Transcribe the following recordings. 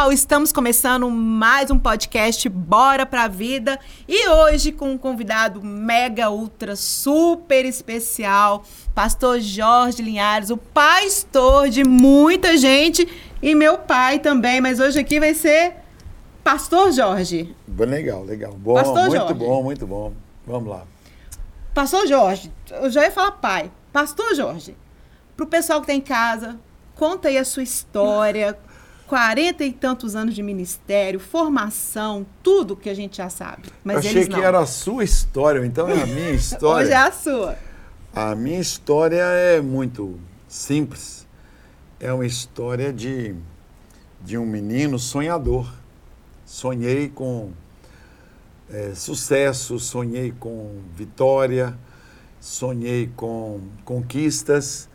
pessoal, estamos começando mais um podcast Bora pra Vida e hoje com um convidado mega ultra super especial, pastor Jorge Linhares, o pastor de muita gente e meu pai também, mas hoje aqui vai ser pastor Jorge. Legal, legal. Bom, Pastor muito Jorge. bom, muito bom. Vamos lá. Pastor Jorge, eu já ia falar pai. Pastor Jorge, pro pessoal que tá em casa, conta aí a sua história, 40 e tantos anos de ministério, formação, tudo que a gente já sabe. Mas Eu achei que era a sua história, então é a minha história. Hoje é a sua. A minha história é muito simples. É uma história de, de um menino sonhador. Sonhei com eh, sucesso, sonhei com vitória, sonhei com conquistas,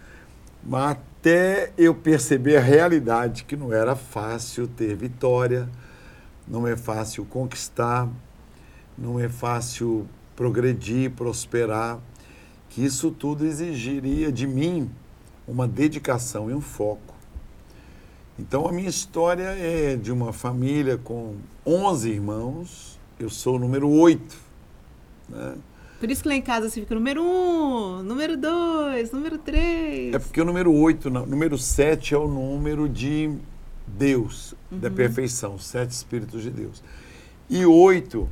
mas até eu perceber a realidade que não era fácil ter vitória, não é fácil conquistar, não é fácil progredir, prosperar que isso tudo exigiria de mim uma dedicação e um foco. Então, a minha história é de uma família com 11 irmãos, eu sou o número 8. Né? Por isso que lá em casa você fica número um, número dois, número três. É porque o número 8, não, número 7 é o número de Deus, da perfeição, sete Espíritos de Deus. E 8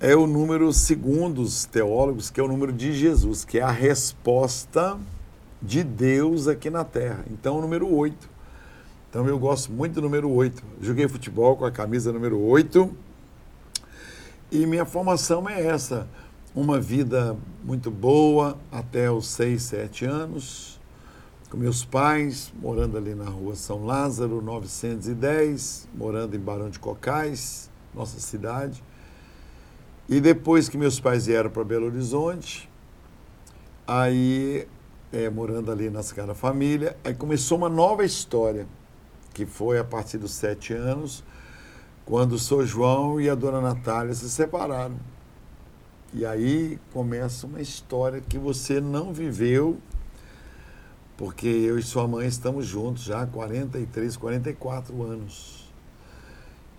é o número, segundo os teólogos, que é o número de Jesus, que é a resposta de Deus aqui na Terra. Então, o número 8. Então, eu gosto muito do número 8. Joguei futebol com a camisa número 8. E minha formação é essa. Uma vida muito boa até os 6, 7 anos, com meus pais, morando ali na rua São Lázaro, 910, morando em Barão de Cocais, nossa cidade. E depois que meus pais vieram para Belo Horizonte, aí, é, morando ali na Sagrada Família, aí começou uma nova história, que foi a partir dos sete anos, quando o Sr. João e a Dona Natália se separaram. E aí começa uma história que você não viveu, porque eu e sua mãe estamos juntos já há 43, 44 anos.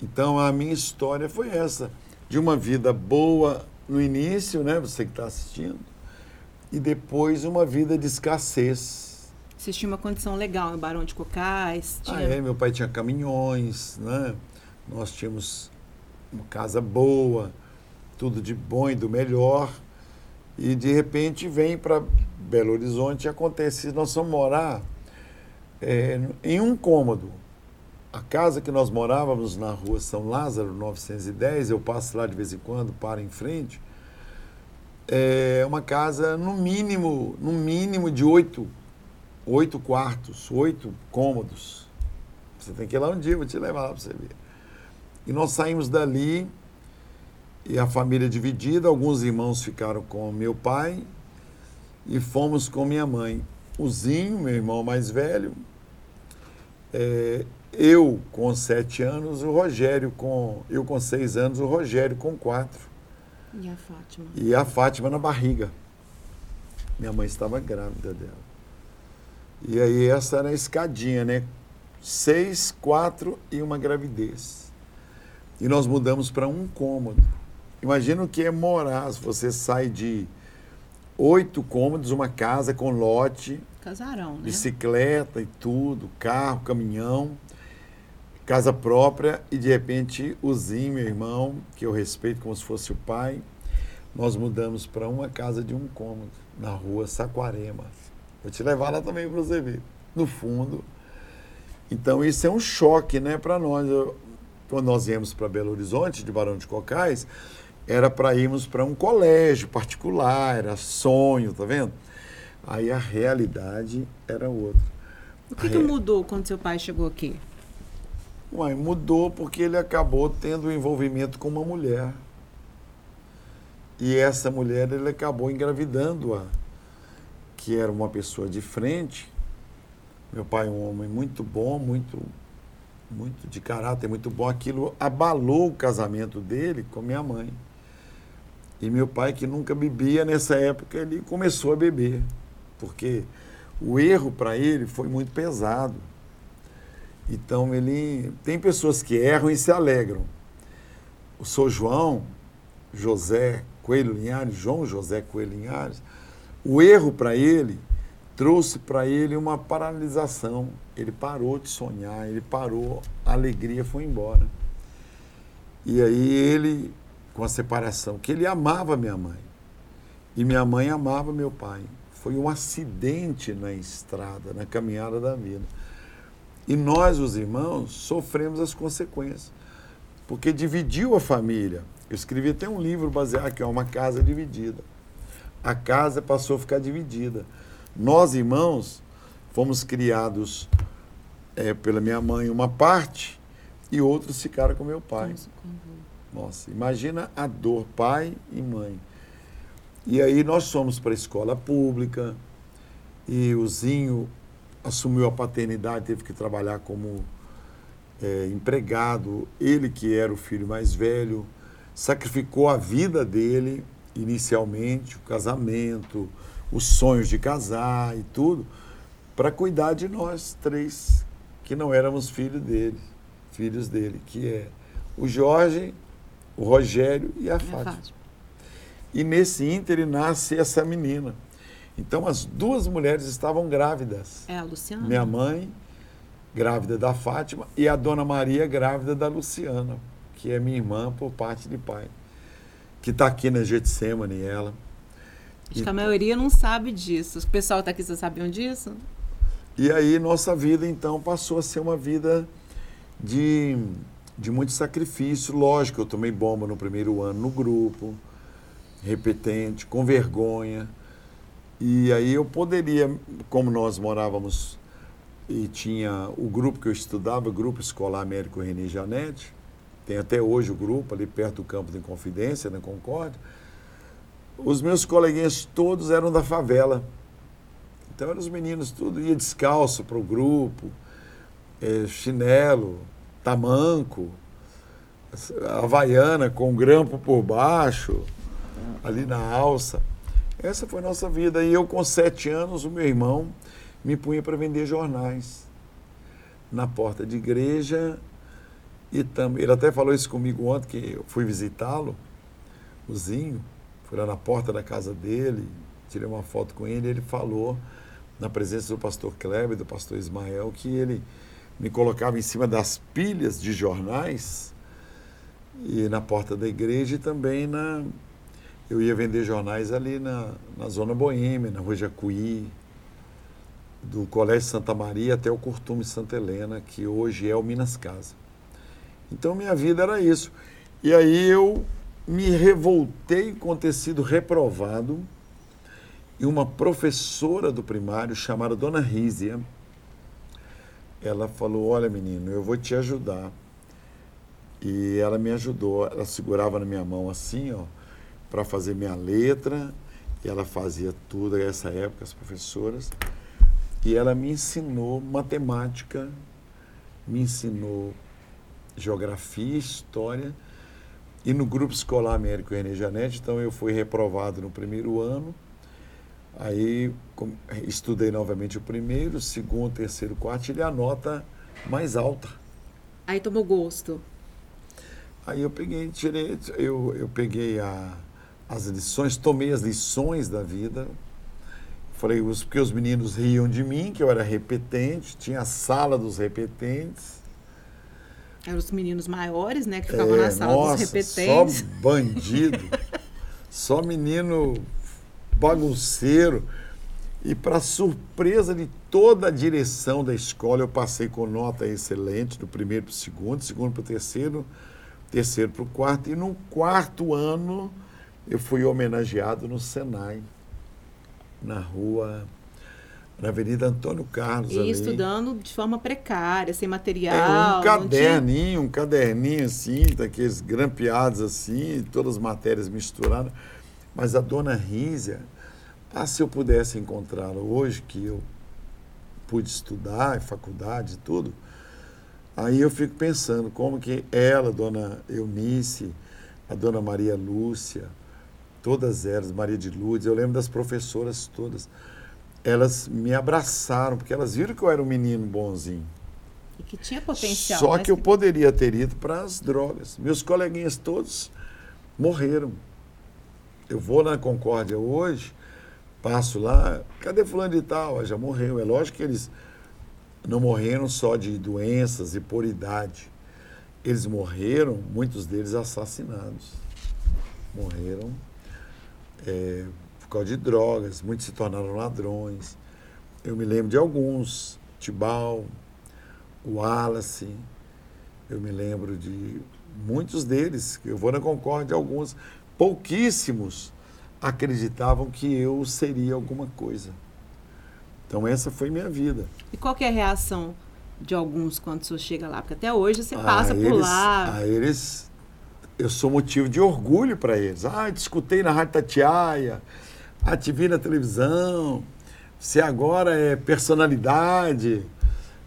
Então a minha história foi essa, de uma vida boa no início, né, você que está assistindo, e depois uma vida de escassez. Vocês tinham uma condição legal em Barão de Cocais. Tinha... Ah, é, meu pai tinha caminhões, né? Nós tínhamos uma casa boa, tudo de bom e do melhor. E de repente vem para Belo Horizonte e acontece, nós vamos morar é, em um cômodo. A casa que nós morávamos na rua São Lázaro, 910, eu passo lá de vez em quando, paro em frente, é uma casa no mínimo, no mínimo de oito, oito quartos, oito cômodos. Você tem que ir lá um dia, vou te levar lá para você ver. E nós saímos dali e a família dividida, alguns irmãos ficaram com meu pai e fomos com minha mãe. O Zinho, meu irmão mais velho, é, eu com sete anos, o Rogério com. Eu com seis anos, o Rogério com quatro. E a Fátima? E a Fátima na barriga. Minha mãe estava grávida dela. E aí essa era a escadinha, né? Seis, quatro e uma gravidez. E nós mudamos para um cômodo. Imagina o que é morar, se você sai de oito cômodos, uma casa com lote, Casarão, né? bicicleta e tudo, carro, caminhão, casa própria e de repente o Zinho, meu irmão, que eu respeito como se fosse o pai, nós mudamos para uma casa de um cômodo, na rua Saquarema. Vou te levar lá também para você ver. No fundo. Então isso é um choque, né, para nós. Eu- quando nós viemos para Belo Horizonte, de Barão de Cocais, era para irmos para um colégio particular, era sonho, tá vendo? Aí a realidade era outra. O que, que mudou quando seu pai chegou aqui? Uai, mudou porque ele acabou tendo um envolvimento com uma mulher. E essa mulher ele acabou engravidando-a, que era uma pessoa de frente. Meu pai é um homem muito bom, muito, muito de caráter, muito bom. Aquilo abalou o casamento dele com minha mãe. E meu pai, que nunca bebia nessa época, ele começou a beber, porque o erro para ele foi muito pesado. Então ele tem pessoas que erram e se alegram. O Sou João, José Coelho Linhares, João José Coelho Linhares, o erro para ele trouxe para ele uma paralisação. Ele parou de sonhar, ele parou, a alegria foi embora. E aí ele, com a separação, que ele amava minha mãe. E minha mãe amava meu pai. Foi um acidente na estrada, na caminhada da vida. E nós, os irmãos, sofremos as consequências. Porque dividiu a família. Eu escrevi até um livro baseado aqui, uma casa dividida. A casa passou a ficar dividida. Nós, irmãos, fomos criados é, pela minha mãe uma parte e outros ficaram com meu pai. Nossa, imagina a dor, pai e mãe. E aí nós fomos para a escola pública e o Zinho assumiu a paternidade, teve que trabalhar como é, empregado. Ele, que era o filho mais velho, sacrificou a vida dele inicialmente, o casamento, os sonhos de casar e tudo, para cuidar de nós três, que não éramos filhos dele, filhos dele, que é o Jorge, o Rogério e a é Fátima. Fátima. E nesse ínter nasce essa menina. Então as duas mulheres estavam grávidas. É a Luciana? Minha mãe, grávida da Fátima, e a dona Maria, grávida da Luciana, que é minha irmã por parte de pai. Que está aqui na Getsemane, ela. Acho e, que a maioria não sabe disso. O pessoal está aqui, vocês sabiam disso? E aí nossa vida, então, passou a ser uma vida de, de muito sacrifício. Lógico, eu tomei bomba no primeiro ano no grupo, repetente, com vergonha. E aí eu poderia, como nós morávamos e tinha o grupo que eu estudava, o Grupo Escolar Américo René Janete, tem até hoje o grupo ali perto do campo de Confidência, na Concórdia. Os meus coleguinhas todos eram da favela. Então eram os meninos tudo, ia descalço para o grupo, é, chinelo, tamanco, havaiana com grampo por baixo, ali na alça. Essa foi a nossa vida. E eu, com sete anos, o meu irmão me punha para vender jornais na porta de igreja. E também, ele até falou isso comigo ontem, que eu fui visitá-lo, o Zinho, fui lá na porta da casa dele, tirei uma foto com ele, ele falou, na presença do pastor Kleber do pastor Ismael, que ele me colocava em cima das pilhas de jornais e na porta da igreja e também na, eu ia vender jornais ali na, na Zona Boêmia, na Rua Jacuí, do Colégio Santa Maria até o Curtume Santa Helena, que hoje é o Minas Casa. Então minha vida era isso. E aí eu me revoltei com ter sido reprovado e uma professora do primário chamada Dona Rízia, ela falou, olha menino, eu vou te ajudar. E ela me ajudou, ela segurava na minha mão assim, ó, para fazer minha letra, e ela fazia tudo nessa época, as professoras, e ela me ensinou matemática, me ensinou geografia, história, e no grupo escolar Américo René Janete, então eu fui reprovado no primeiro ano, aí estudei novamente o primeiro, segundo, terceiro, quarto, e a nota mais alta. Aí tomou gosto. Aí eu peguei, tirei, eu, eu peguei a as lições, tomei as lições da vida. Falei, porque os meninos riam de mim, que eu era repetente, tinha a sala dos repetentes. Eram os meninos maiores, né, que ficavam é, na sala nossa, dos repetentes. Só bandido, só menino bagunceiro. E para surpresa de toda a direção da escola, eu passei com nota excelente do primeiro para o segundo, segundo para o terceiro, terceiro para o quarto. E no quarto ano, eu fui homenageado no Senai, na rua, na Avenida Antônio Carlos. E ali. estudando de forma precária, sem material. É, um caderninho, tinha... um caderninho assim, daqueles grampeados assim, todas as matérias misturadas. Mas a dona Rízia, ah, se eu pudesse encontrá-la hoje, que eu pude estudar em faculdade e tudo, aí eu fico pensando como que ela, dona Eunice, a dona Maria Lúcia, todas elas, Maria de Lourdes, eu lembro das professoras todas, elas me abraçaram, porque elas viram que eu era um menino bonzinho. E que tinha potencial. Só que eu poderia ter ido para as drogas. Meus coleguinhas todos morreram. Eu vou na Concórdia hoje, passo lá, cadê fulano de tal? Ah, já morreu. É lógico que eles não morreram só de doenças e por idade. Eles morreram, muitos deles assassinados. Morreram é, por causa de drogas, muitos se tornaram ladrões. Eu me lembro de alguns, Tibal, Wallace, eu me lembro de muitos deles, eu vou na Concórdia, alguns, pouquíssimos acreditavam que eu seria alguma coisa. Então essa foi minha vida. E qual é a reação de alguns quando você chega lá? Porque até hoje você passa por lá. A eles, eu sou motivo de orgulho para eles. Ah, te escutei na Rádio Tatiaia, ah, te vi na televisão, você agora é personalidade,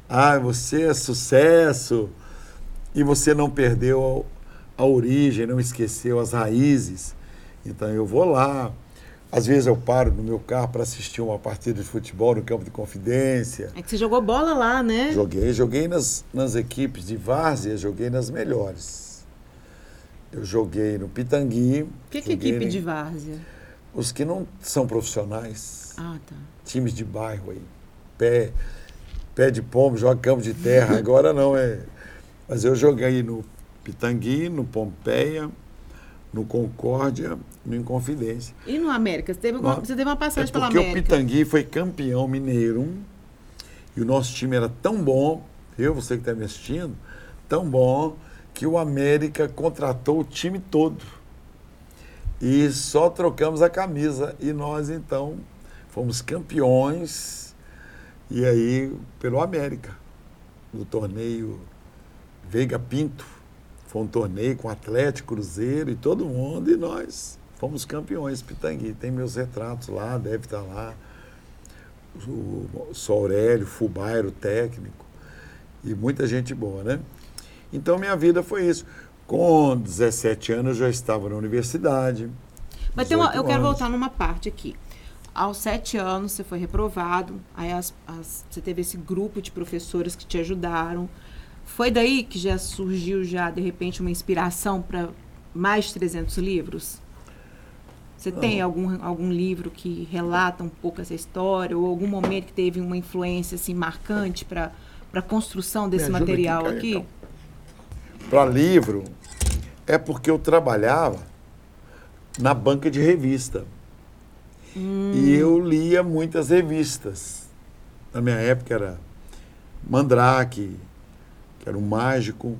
ah, você é sucesso, e você não perdeu a origem, não esqueceu as raízes. Então eu vou lá, às vezes eu paro no meu carro para assistir uma partida de futebol no campo de confidência. É que você jogou bola lá, né? Joguei, joguei nas, nas equipes de várzea, joguei nas melhores. Eu joguei no Pitangui. O que, que é equipe de várzea? Os que não são profissionais. Ah, tá. Times de bairro aí. Pé, pé de pombo, joga campo de terra. Agora não, é. Mas eu joguei no Pitangui, no Pompeia, no Concórdia, no Inconfidência. E no América? Você teve, alguma, você teve uma passagem é pela América? Porque o Pitangui foi campeão mineiro e o nosso time era tão bom, eu, você que está me assistindo, tão bom que o América contratou o time todo. E só trocamos a camisa. E nós, então, fomos campeões. E aí, pelo América, no torneio Veiga Pinto foi um torneio com Atlético, Cruzeiro e todo mundo, e nós fomos campeões Pitangui. Tem meus retratos lá, deve estar lá. O, o Aurélio, Fubairo, técnico, e muita gente boa, né? Então minha vida foi isso. Com 17 anos eu já estava na universidade. Mas tem uma, eu quero voltar numa parte aqui. Aos sete anos você foi reprovado, aí as, as, você teve esse grupo de professores que te ajudaram. Foi daí que já surgiu já de repente uma inspiração para mais de 300 livros? Você Não. tem algum, algum livro que relata um pouco essa história ou algum momento que teve uma influência assim marcante para para a construção desse material aqui? aqui? Então. Para livro é porque eu trabalhava na banca de revista. Hum. E eu lia muitas revistas. Na minha época era Mandrake, que era um mágico,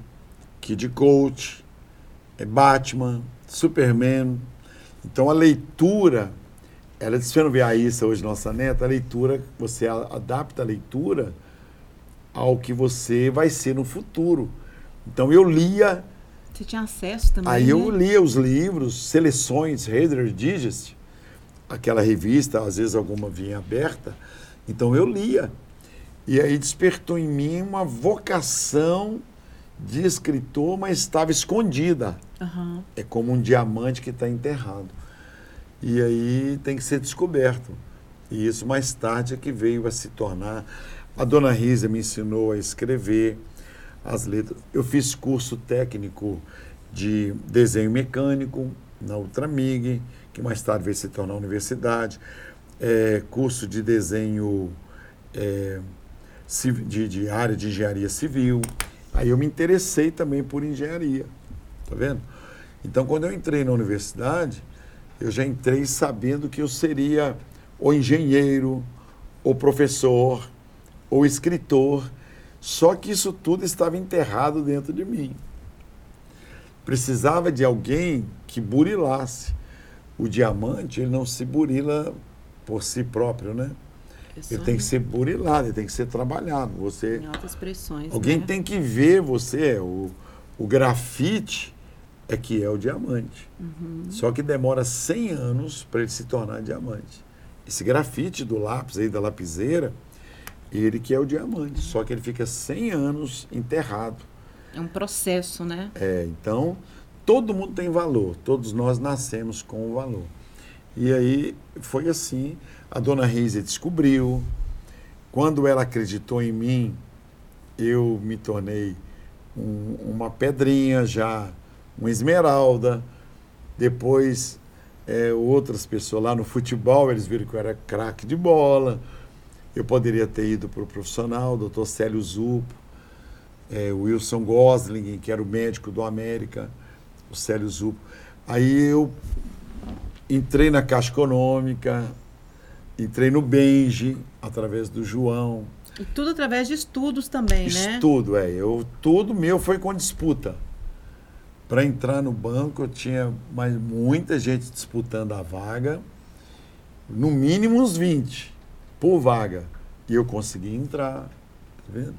Kid Coach, é Batman, Superman. Então a leitura, ela vê a Issa hoje, nossa neta, a leitura, você adapta a leitura ao que você vai ser no futuro. Então eu lia. Você tinha acesso também. Aí né? eu lia os livros, seleções, Reader Digest, aquela revista, às vezes alguma vinha aberta. Então eu lia. E aí despertou em mim uma vocação de escritor, mas estava escondida. Uhum. É como um diamante que está enterrado. E aí tem que ser descoberto. E isso mais tarde é que veio a se tornar. A dona Risa me ensinou a escrever as letras. Eu fiz curso técnico de desenho mecânico na Ultramig, que mais tarde veio se tornar universidade. É, curso de desenho. É, de, de área de engenharia civil. Aí eu me interessei também por engenharia, tá vendo? Então, quando eu entrei na universidade, eu já entrei sabendo que eu seria ou engenheiro, ou professor, ou escritor, só que isso tudo estava enterrado dentro de mim. Precisava de alguém que burilasse. O diamante, ele não se burila por si próprio, né? Ele tem que ser burilado, ele tem que ser trabalhado. Você, em altas pressões. Alguém né? tem que ver você. O, o grafite é que é o diamante. Uhum. Só que demora 100 anos para ele se tornar diamante. Esse grafite do lápis aí, da lapiseira, ele que é o diamante. Uhum. Só que ele fica 100 anos enterrado. É um processo, né? É, então, todo mundo tem valor. Todos nós nascemos com o valor. E aí foi assim. A dona Rise descobriu. Quando ela acreditou em mim, eu me tornei um, uma pedrinha já, uma esmeralda. Depois, é, outras pessoas lá no futebol, eles viram que eu era craque de bola. Eu poderia ter ido para o profissional, doutor Célio Zupo, é, Wilson Gosling, que era o médico do América, o Célio Zupo. Aí eu entrei na Caixa Econômica, entrei no Benji, através do João. E tudo através de estudos também, né? Estudo, é. Eu, tudo meu foi com disputa. Para entrar no banco, eu tinha mais muita gente disputando a vaga, no mínimo uns 20 por vaga. E eu consegui entrar, tá vendo?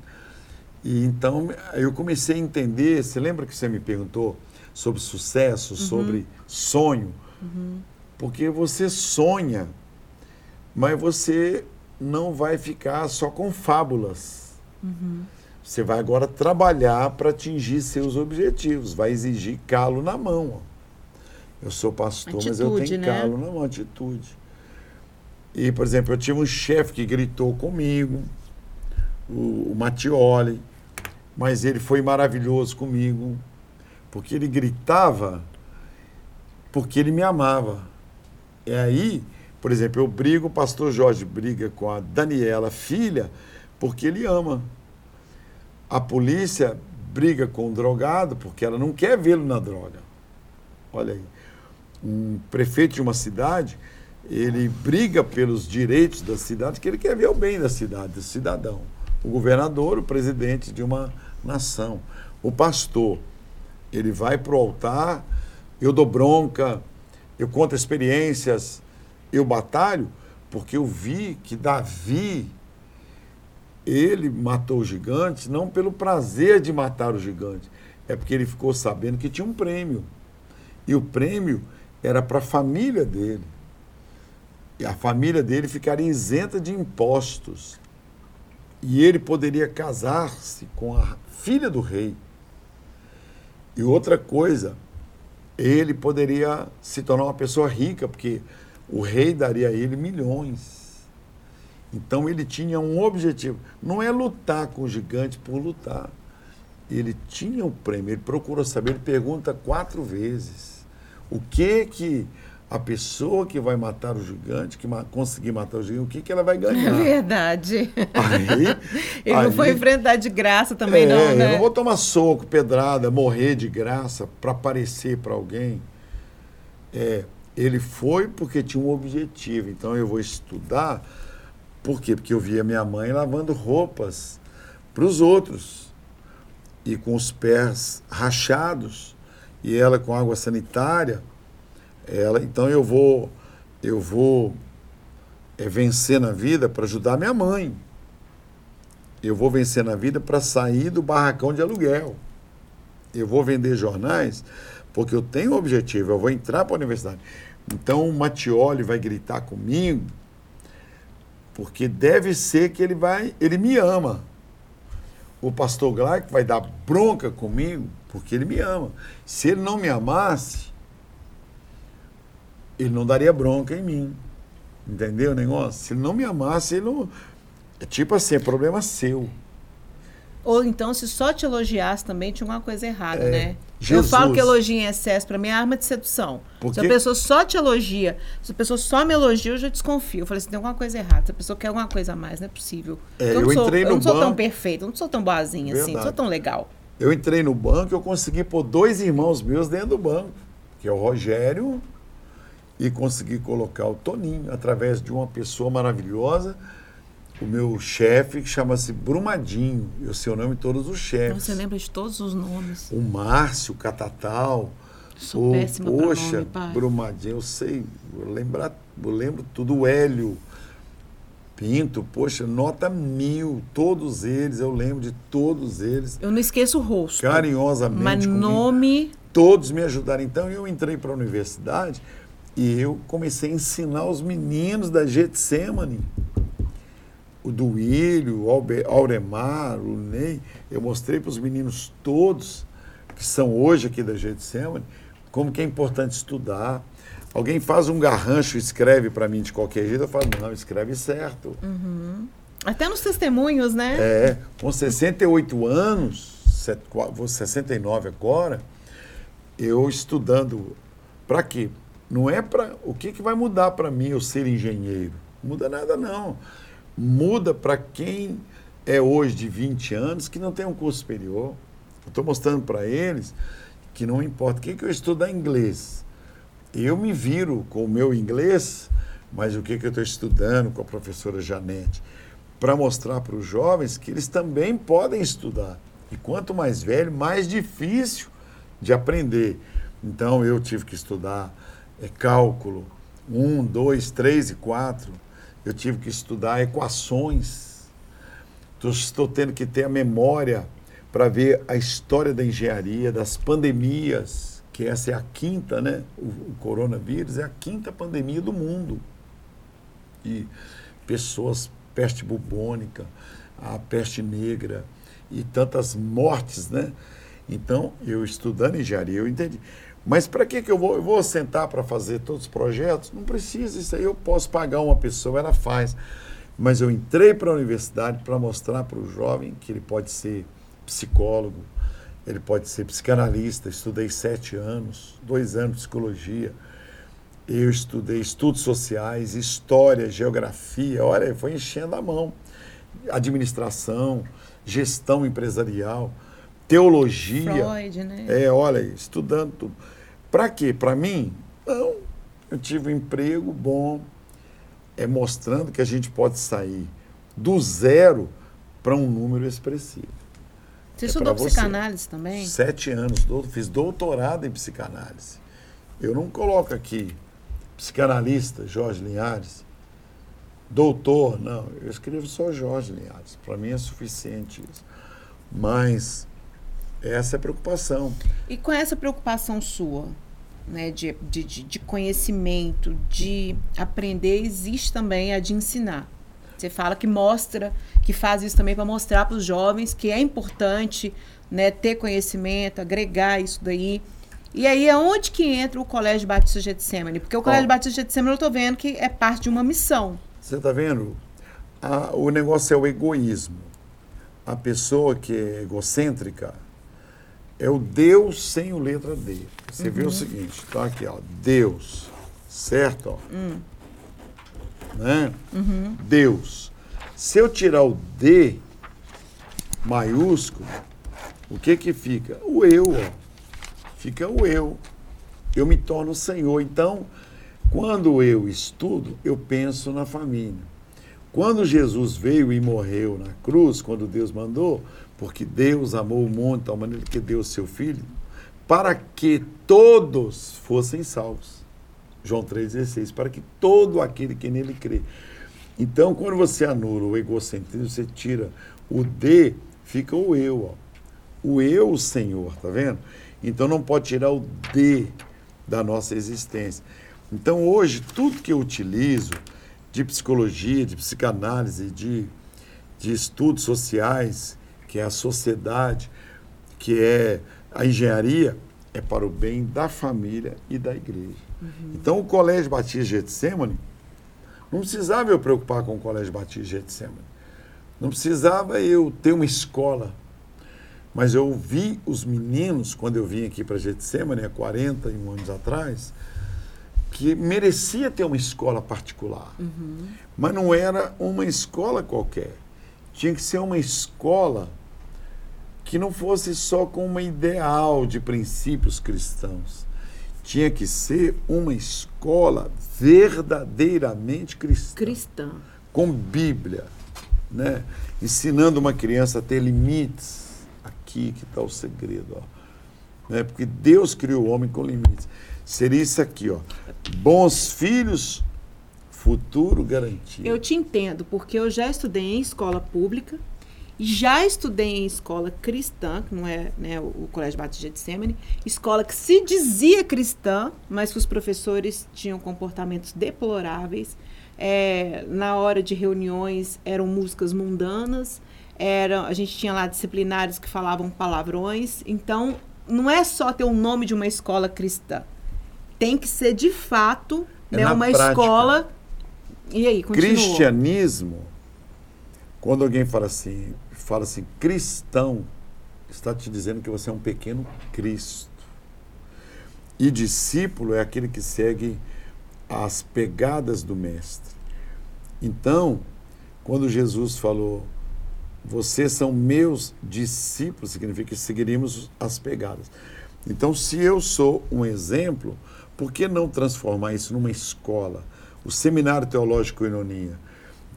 E então eu comecei a entender. Você lembra que você me perguntou sobre sucesso, uhum. sobre sonho? Uhum. Porque você sonha, mas você não vai ficar só com fábulas. Uhum. Você vai agora trabalhar para atingir seus objetivos, vai exigir calo na mão. Eu sou pastor, atitude, mas eu tenho né? calo na mão, atitude. E, por exemplo, eu tive um chefe que gritou comigo, o, o Mattioli, mas ele foi maravilhoso comigo, porque ele gritava porque ele me amava. É aí por exemplo, eu brigo, o pastor Jorge briga com a Daniela, filha, porque ele ama. A polícia briga com o drogado porque ela não quer vê-lo na droga. Olha aí. Um prefeito de uma cidade, ele briga pelos direitos da cidade, que ele quer ver o bem da cidade, do cidadão. O governador, o presidente de uma nação. O pastor, ele vai para o altar, eu dou bronca, eu conto experiências, eu batalho porque eu vi que Davi ele matou o gigante não pelo prazer de matar o gigante, é porque ele ficou sabendo que tinha um prêmio. E o prêmio era para a família dele. E a família dele ficaria isenta de impostos. E ele poderia casar-se com a filha do rei. E outra coisa, ele poderia se tornar uma pessoa rica, porque o rei daria a ele milhões. Então ele tinha um objetivo. Não é lutar com o gigante por lutar. Ele tinha o um prêmio, ele procura saber, ele pergunta quatro vezes. O que que a pessoa que vai matar o gigante, que conseguir matar o gigante, o que, que ela vai ganhar? É verdade. Aí, ele aí, não foi enfrentar de graça também, é, não, né? Eu não vou tomar soco, pedrada, morrer de graça para aparecer para alguém. É, ele foi porque tinha um objetivo. Então eu vou estudar. Por quê? Porque eu via minha mãe lavando roupas para os outros e com os pés rachados e ela com água sanitária. Ela, então eu vou eu vou é, vencer na vida para ajudar minha mãe. Eu vou vencer na vida para sair do barracão de aluguel. Eu vou vender jornais porque eu tenho um objetivo, eu vou entrar para a universidade. Então o Matioli vai gritar comigo, porque deve ser que ele vai, ele me ama. O pastor Glauco vai dar bronca comigo, porque ele me ama. Se ele não me amasse, ele não daria bronca em mim. Entendeu o negócio? Se ele não me amasse, ele não. É tipo assim, é problema seu. Ou então, se só te elogiasse também, tinha alguma coisa errada, é, né? Jesus. Eu falo que elogio em excesso para mim é arma de sedução. Porque... Se a pessoa só te elogia, se a pessoa só me elogia, eu já desconfio. Eu falei assim, tem alguma coisa errada. Se a pessoa quer alguma coisa a mais, não é possível. É, eu, eu, não, sou, eu não sou tão perfeita, eu não sou tão boazinha Verdade. assim, não sou tão legal. Eu entrei no banco, eu consegui pôr dois irmãos meus dentro do banco, que é o Rogério, e consegui colocar o Toninho, através de uma pessoa maravilhosa o meu chefe, que chama-se Brumadinho. Eu sei o nome de todos os chefes. Você lembra de todos os nomes? O Márcio, o Catatal. Sou o, péssima Poxa, nome, pai. Brumadinho, eu sei, eu lembro, eu lembro tudo. O Hélio Pinto, poxa, nota mil, todos eles, eu lembro de todos eles. Eu não esqueço o rosto. Carinhosamente. Mas comigo. nome. Todos me ajudaram. Então eu entrei para a universidade e eu comecei a ensinar os meninos da Getsemane o Duílio, o Auremar, o Ney, eu mostrei para os meninos todos, que são hoje aqui da Getsemane, como que é importante estudar. Alguém faz um garrancho e escreve para mim de qualquer jeito, eu falo, não, escreve certo. Uhum. Até nos testemunhos, né? É, com 68 anos, set- vou 69 agora, eu estudando. Para quê? Não é para. O que, que vai mudar para mim eu ser engenheiro? Não muda nada, não. Muda para quem é hoje de 20 anos que não tem um curso superior. Estou mostrando para eles que não importa. O que, que eu estudar inglês? Eu me viro com o meu inglês, mas o que, que eu estou estudando com a professora Janete? Para mostrar para os jovens que eles também podem estudar. E quanto mais velho, mais difícil de aprender. Então eu tive que estudar é, cálculo 1, 2, 3 e 4. Eu tive que estudar equações. Estou tendo que ter a memória para ver a história da engenharia, das pandemias, que essa é a quinta, né? O, o coronavírus é a quinta pandemia do mundo. E pessoas, peste bubônica, a peste negra e tantas mortes, né? Então, eu estudando engenharia, eu entendi. Mas para que, que eu vou, eu vou sentar para fazer todos os projetos? Não precisa, isso aí eu posso pagar uma pessoa, ela faz. Mas eu entrei para a universidade para mostrar para o jovem que ele pode ser psicólogo, ele pode ser psicanalista. Estudei sete anos, dois anos de psicologia. Eu estudei estudos sociais, história, geografia. Olha, foi enchendo a mão. Administração, gestão empresarial, teologia. Freud, né? É, olha, estudando tudo. Para quê? Para mim? Não. Eu tive um emprego bom, é mostrando que a gente pode sair do zero para um número expressivo. Você é estudou você. psicanálise também? Sete anos, fiz doutorado em psicanálise. Eu não coloco aqui psicanalista Jorge Linhares, doutor, não. Eu escrevo só Jorge Linhares. Para mim é suficiente isso. Mas essa é a preocupação. E com essa preocupação sua, né, de, de, de- conhecimento, de aprender, existe também a de ensinar. Você fala que mostra, que faz isso também para mostrar para os jovens que é importante né, ter conhecimento, agregar isso daí. E aí é onde que entra o Colégio Batista Getsemane? Porque o Colégio Batista Getsemane eu estou vendo que é parte de uma missão. Você está vendo? A- o negócio é o egoísmo. A pessoa que é egocêntrica é o Deus sem o letra D. Você vê o seguinte, tá aqui, ó, Deus, certo? Ó. Né? Deus. Se eu tirar o D maiúsculo, o que que fica? O eu, ó. Fica o eu. Eu me torno Senhor. Então, quando eu estudo, eu penso na família. Quando Jesus veio e morreu na cruz, quando Deus mandou, porque Deus amou o mundo de tal maneira que deu o seu filho, para que todos fossem salvos. João 3,16, para que todo aquele que nele crê. Então, quando você anula o egocentrismo, você tira o D, fica o eu. Ó. O eu, Senhor, tá vendo? Então não pode tirar o D da nossa existência. Então hoje, tudo que eu utilizo de psicologia, de psicanálise, de, de estudos sociais, que é a sociedade, que é a engenharia, é para o bem da família e da igreja. Então o Colégio Batista Getsemane, não precisava eu preocupar com o Colégio Batista Getsemane. Não precisava eu ter uma escola. Mas eu vi os meninos, quando eu vim aqui para Getsemane, há 41 anos atrás, que merecia ter uma escola particular. Mas não era uma escola qualquer. Tinha que ser uma escola que não fosse só com uma ideal de princípios cristãos. Tinha que ser uma escola verdadeiramente cristã Cristã. com Bíblia, né? ensinando uma criança a ter limites. Aqui que está o segredo, ó. Né? Porque Deus criou o homem com limites. Seria isso aqui, ó. Bons filhos, futuro garantido. Eu te entendo, porque eu já estudei em escola pública, já estudei em escola cristã, que não é né, o Colégio Batista de Getsemane, escola que se dizia cristã, mas que os professores tinham comportamentos deploráveis. É, na hora de reuniões eram músicas mundanas, era, a gente tinha lá disciplinares que falavam palavrões. Então, não é só ter o nome de uma escola cristã. Tem que ser de fato É né, uma prática. escola. E aí, continua. Cristianismo Quando alguém fala assim, fala assim, cristão, está te dizendo que você é um pequeno Cristo. E discípulo é aquele que segue as pegadas do Mestre. Então, quando Jesus falou, vocês são meus discípulos, significa que seguiríamos as pegadas. Então, se eu sou um exemplo, por que não transformar isso numa escola? O Seminário Teológico Inonia.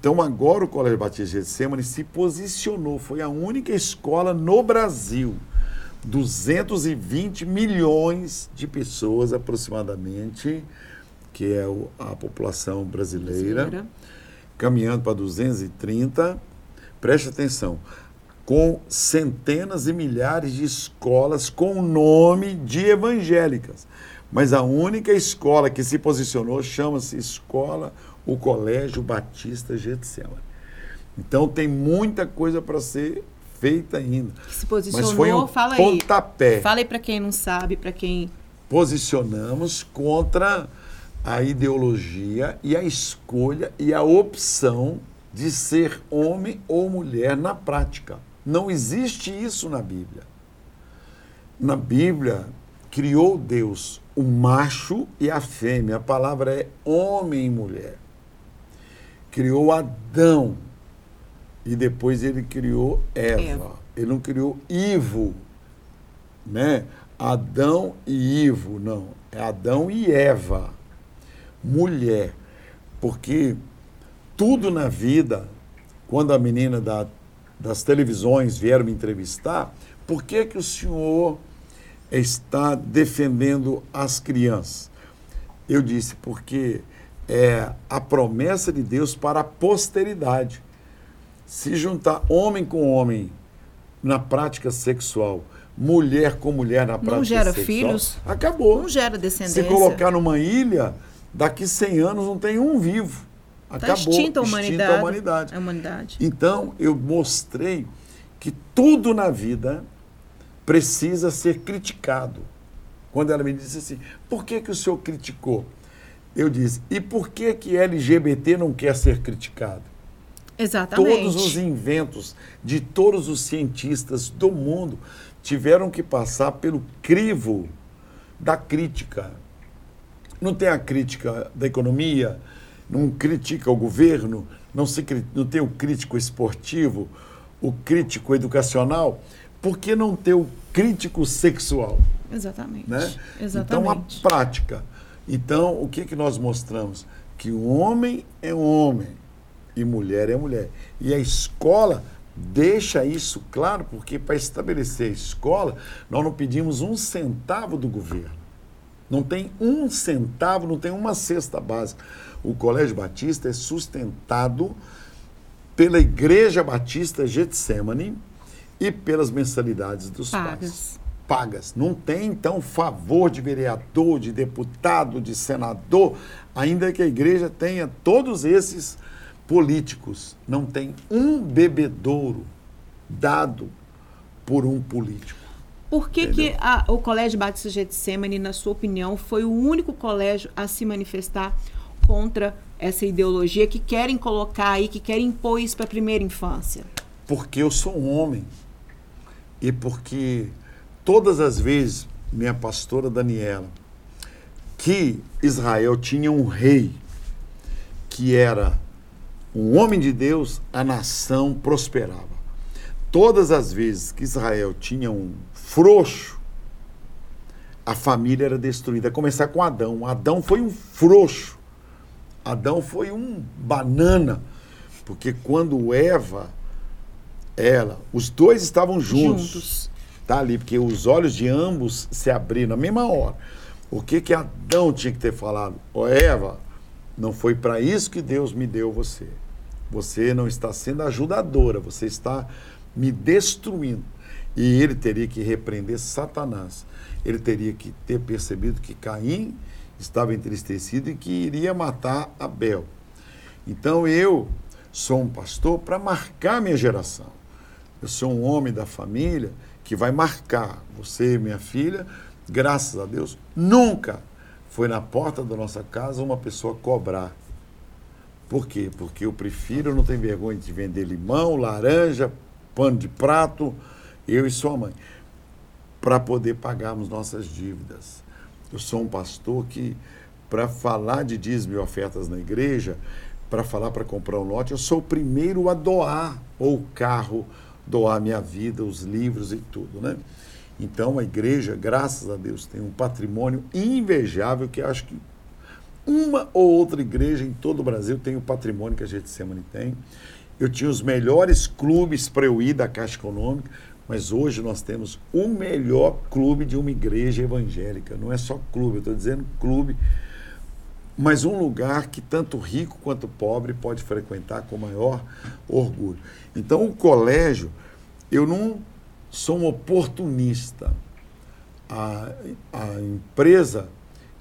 Então, agora o Colégio Batista de Getsemane se posicionou, foi a única escola no Brasil 220 milhões de pessoas aproximadamente, que é a população brasileira, brasileira. caminhando para 230. Preste atenção, com centenas e milhares de escolas com o nome de evangélicas. Mas a única escola que se posicionou chama-se Escola o Colégio Batista Getsemane. Então tem muita coisa para ser feita ainda. Que se posicionou, Mas foi um fala pontapé. aí. Fala aí para quem não sabe, para quem posicionamos contra a ideologia e a escolha e a opção de ser homem ou mulher na prática. Não existe isso na Bíblia. Na Bíblia, criou Deus o macho e a fêmea. A palavra é homem e mulher. Criou Adão e depois ele criou Eva. Eva. Ele não criou Ivo, né? Adão e Ivo, não. É Adão e Eva. Mulher. Porque tudo na vida, quando a menina da, das televisões vieram me entrevistar, por que, que o senhor está defendendo as crianças? Eu disse, porque é a promessa de Deus para a posteridade se juntar homem com homem na prática sexual, mulher com mulher na prática não gera sexual, filhos, acabou. Não gera descendência. Se colocar numa ilha, daqui 100 anos não tem um vivo. Tá acabou. Tá extinta a humanidade. Extinta a humanidade. A humanidade. Então, eu mostrei que tudo na vida precisa ser criticado. Quando ela me disse assim, por que, que o senhor criticou? Eu disse, e por que, que LGBT não quer ser criticado? Exatamente. Todos os inventos de todos os cientistas do mundo tiveram que passar pelo crivo da crítica. Não tem a crítica da economia, não critica o governo, não, se, não tem o crítico esportivo, o crítico educacional, por que não ter o crítico sexual? Exatamente. Né? Exatamente. Então, a prática. Então, o que, que nós mostramos? Que o homem é homem e mulher é mulher. E a escola deixa isso claro, porque para estabelecer a escola, nós não pedimos um centavo do governo. Não tem um centavo, não tem uma cesta básica. O Colégio Batista é sustentado pela Igreja Batista Getsemane e pelas mensalidades dos Pagas. pais. Pagas. Não tem, então, favor de vereador, de deputado, de senador, ainda que a igreja tenha todos esses políticos. Não tem um bebedouro dado por um político. Por que, que a, o Colégio Batista Getsemane, na sua opinião, foi o único colégio a se manifestar contra essa ideologia que querem colocar aí, que querem impor isso para a primeira infância? Porque eu sou um homem. E porque todas as vezes, minha pastora Daniela, que Israel tinha um rei que era um homem de Deus, a nação prosperava. Todas as vezes que Israel tinha um frouxo, a família era destruída. Começar com Adão. Adão foi um frouxo. Adão foi um banana. Porque quando Eva, ela, os dois estavam juntos. juntos. Tá ali, porque os olhos de ambos se abriram na mesma hora. O que que Adão tinha que ter falado? Ô oh, Eva, não foi para isso que Deus me deu você. Você não está sendo ajudadora, você está me destruindo. E ele teria que repreender Satanás. Ele teria que ter percebido que Caim estava entristecido e que iria matar Abel. Então eu sou um pastor para marcar minha geração. Eu sou um homem da família que vai marcar você, minha filha. Graças a Deus, nunca foi na porta da nossa casa uma pessoa cobrar Por quê? Porque eu prefiro, não tenho vergonha de vender limão, laranja, pano de prato, eu e sua mãe, para poder pagarmos nossas dívidas. Eu sou um pastor que, para falar de dízimo e ofertas na igreja, para falar para comprar um lote, eu sou o primeiro a doar, ou o carro, doar minha vida, os livros e tudo, né? Então a igreja, graças a Deus, tem um patrimônio invejável que acho que uma ou outra igreja em todo o Brasil tem o patrimônio que a Getsemane tem. Eu tinha os melhores clubes para eu ir da Caixa Econômica, mas hoje nós temos o melhor clube de uma igreja evangélica. Não é só clube, eu estou dizendo clube, mas um lugar que tanto rico quanto pobre pode frequentar com maior orgulho. Então, o colégio, eu não sou um oportunista. A, a empresa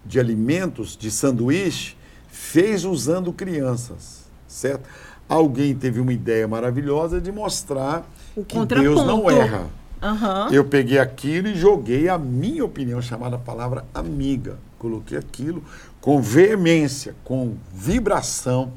de alimentos, de sanduíche, fez usando crianças, certo? Alguém teve uma ideia maravilhosa de mostrar que Deus não erra. Aham. Eu peguei aquilo e joguei a minha opinião, chamada palavra amiga. Coloquei aquilo com veemência, com vibração,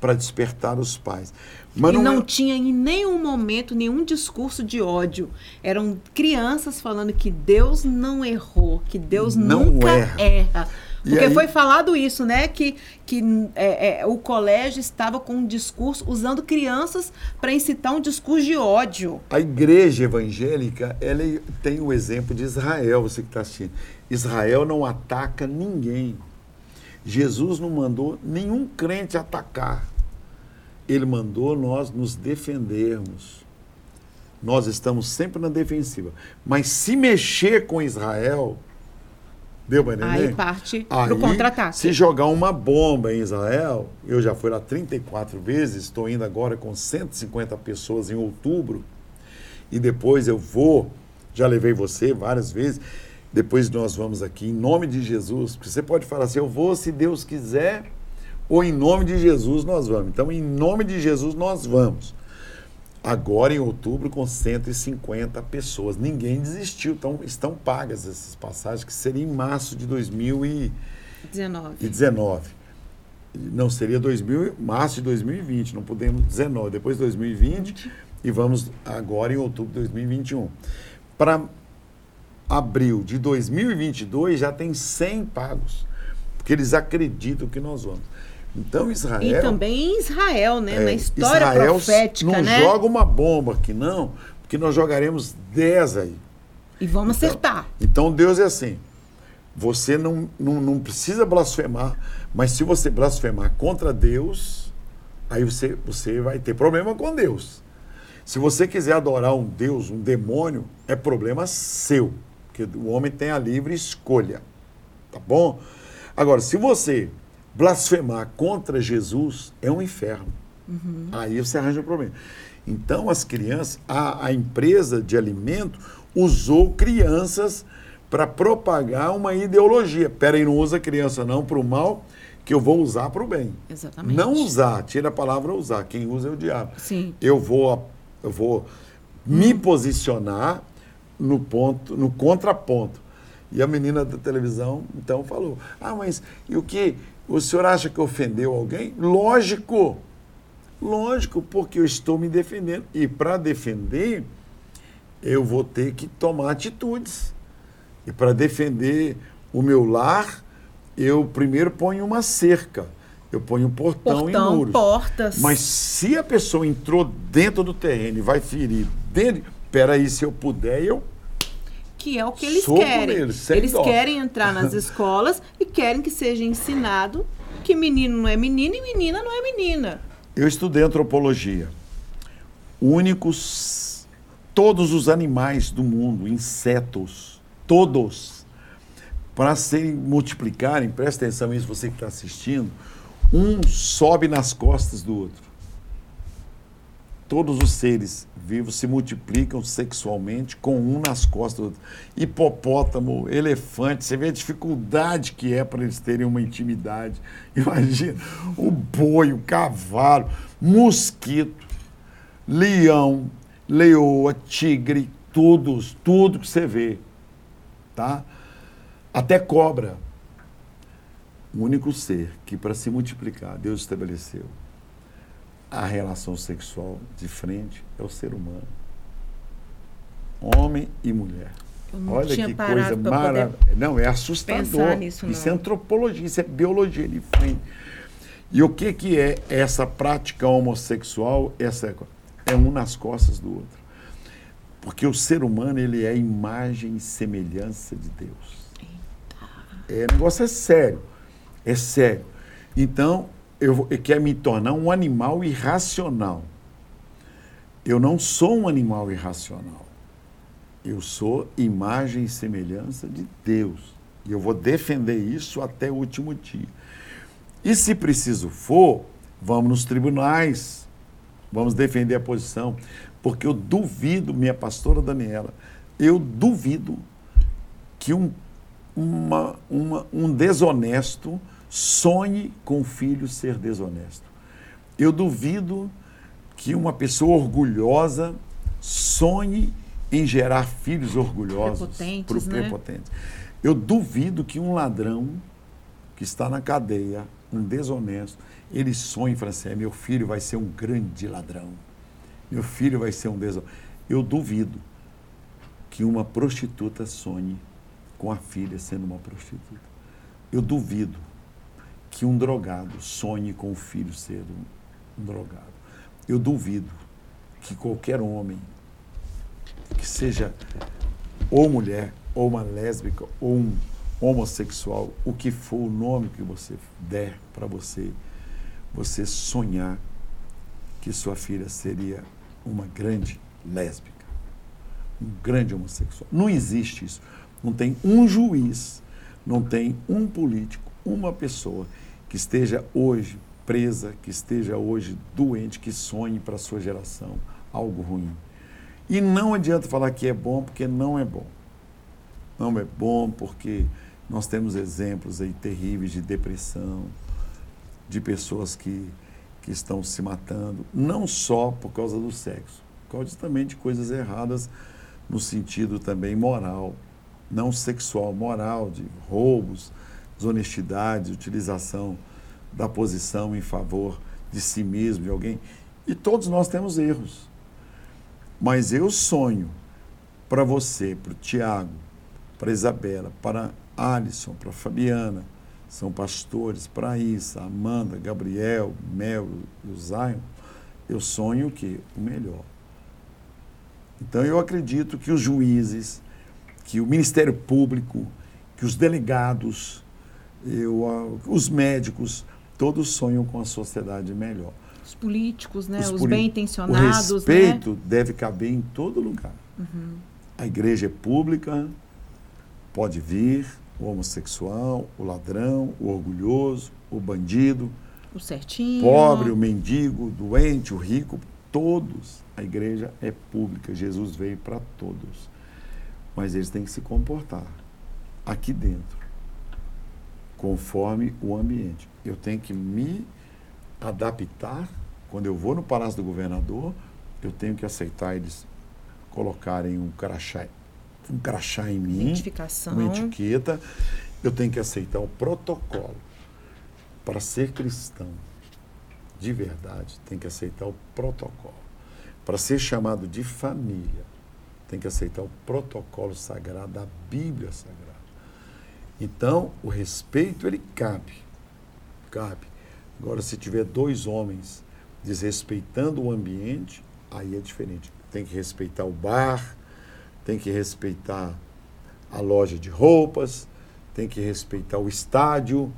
para despertar os pais. Mas e não é- tinha em nenhum momento nenhum discurso de ódio. Eram crianças falando que Deus não errou, que Deus Não nunca erra. erra. Porque aí- foi falado isso, né? Que, que é, é, o colégio estava com um discurso, usando crianças para incitar um discurso de ódio. A igreja evangélica, ela tem o exemplo de Israel, você que está assistindo. Israel não ataca ninguém. Jesus não mandou nenhum crente atacar. Ele mandou nós nos defendermos. Nós estamos sempre na defensiva. Mas se mexer com Israel, deu para entender? Aí parte para o contra-ataque. Se jogar uma bomba em Israel, eu já fui lá 34 vezes, estou indo agora com 150 pessoas em outubro, e depois eu vou, já levei você várias vezes, depois nós vamos aqui em nome de Jesus, porque você pode falar assim, eu vou se Deus quiser, ou em nome de Jesus nós vamos. Então, em nome de Jesus nós vamos. Agora em outubro com 150 pessoas. Ninguém desistiu, então estão pagas essas passagens, que seria em março de 2019. 19. Não, seria 2000, março de 2020, não podemos 19, depois 2020 e vamos agora em outubro de 2021. Para abril de 2022 já tem 100 pagos, porque eles acreditam que nós vamos. Então Israel E também Israel, né? é, Na história Israel profética, não né? joga uma bomba aqui não, porque nós jogaremos 10 aí. E vamos Então- acertar. Então Deus é assim. Você não, não, não precisa blasfemar, mas se você blasfemar contra Deus, aí você, você vai ter problema com Deus. Se você quiser adorar um Deus, um demônio, é problema seu, porque o homem tem a livre escolha. Tá bom? Agora, se você blasfemar contra Jesus, é um inferno. Aí você arranja um problema. Então, as crianças, a, a empresa de alimento usou crianças para propagar uma ideologia. Peraí, não usa criança não para o mal, que eu vou usar para o bem. Exatamente. Não usar, tira a palavra usar. Quem usa é o diabo. Sim. Eu vou, eu vou me posicionar no ponto, no contraponto. E a menina da televisão então falou: "Ah, mas e o que? O senhor acha que ofendeu alguém? Lógico. Lógico, porque eu estou me defendendo. E para defender, eu vou ter que tomar atitudes. E para defender o meu lar, eu primeiro ponho uma cerca. Eu ponho um portão, e Portão, muros. portas. Mas se a pessoa entrou dentro do terreno e vai ferir dentro, peraí, se eu puder, eu. Que é o que eles Soco querem. neles, eles dó. querem entrar nas escolas e querem que seja ensinado que menino não é menino e menina não é menina. Eu estudei antropologia. Únicos, todos os animais do mundo, insetos, todos, para serem multiplicarem, presta atenção nisso, você que está assistindo, um sobe nas costas do outro. Todos os seres vivos se multiplicam sexualmente com um nas costas do outro. Hipopótamo, elefante, você vê a dificuldade que é para eles terem uma intimidade. Imagina, o boi, o cavalo, mosquito, leão, leoa, tigre, todos, tudo que você vê, tá? Até cobra. O único ser que para se multiplicar Deus estabeleceu a relação sexual de frente é o ser humano. Homem e mulher. Olha que coisa maravilhosa. Não, é assustador. Nisso, isso é antropologia, isso é biologia de frente. E o que, que é essa prática homossexual? Essa é um nas costas do outro. Porque o ser humano ele é imagem e semelhança de Deus. É, o negócio é sério. É sério. Então, eu, eu quero me tornar um animal irracional. Eu não sou um animal irracional. Eu sou imagem e semelhança de Deus. E eu vou defender isso até o último dia. E se preciso for, vamos nos tribunais, vamos defender a posição, porque eu duvido, minha pastora Daniela, eu duvido que um, uma, uma, um desonesto sonhe com o filho ser desonesto. Eu duvido que uma pessoa orgulhosa sonhe em gerar filhos orgulhosos, prepotentes, né? prepotentes. Eu duvido que um ladrão que está na cadeia, um desonesto, ele sonhe e fala assim: é, meu filho vai ser um grande ladrão, meu filho vai ser um desonesto. Eu duvido que uma prostituta sonhe com a filha sendo uma prostituta. Eu duvido que um drogado sonhe com o filho ser um, um drogado. Eu duvido que qualquer homem que seja ou mulher, ou uma lésbica, ou um homossexual, o que for o nome que você der para você, você sonhar que sua filha seria uma grande lésbica, um grande homossexual. Não existe isso. Não tem um juiz, não tem um político, uma pessoa que esteja hoje presa, que esteja hoje doente, que sonhe para a sua geração algo ruim. E não adianta falar que é bom, porque não é bom. Não é bom porque nós temos exemplos aí terríveis de depressão, de pessoas que, que estão se matando, não só por causa do sexo, por causa também de coisas erradas no sentido também moral, não sexual, moral, de roubos, desonestidade, utilização da posição em favor de si mesmo, de alguém. E todos nós temos erros. Mas eu sonho para você, para o Tiago, para Isabela, para Alisson, para Fabiana, são pastores, para Issa, Amanda, Gabriel, Mel e o Zion, eu sonho que o melhor. Então eu acredito que os juízes, que o Ministério Público, que os delegados, eu, os médicos, todos sonham com a sociedade melhor os políticos, né? Os, os bem intencionados. O respeito né? deve caber em todo lugar. Uhum. A igreja é pública, pode vir o homossexual, o ladrão, o orgulhoso, o bandido, o certinho, pobre, o mendigo, o doente, o rico, todos. A igreja é pública. Jesus veio para todos. Mas eles têm que se comportar aqui dentro, conforme o ambiente. Eu tenho que me adaptar quando eu vou no Palácio do Governador, eu tenho que aceitar eles colocarem um crachá, um crachá em mim, Identificação. uma etiqueta. Eu tenho que aceitar o protocolo. Para ser cristão de verdade, tem que aceitar o protocolo. Para ser chamado de família, tem que aceitar o protocolo sagrado da Bíblia Sagrada. Então, o respeito, ele cabe. Cabe. Agora, se tiver dois homens desrespeitando o ambiente, aí é diferente. Tem que respeitar o bar, tem que respeitar a loja de roupas, tem que respeitar o estádio,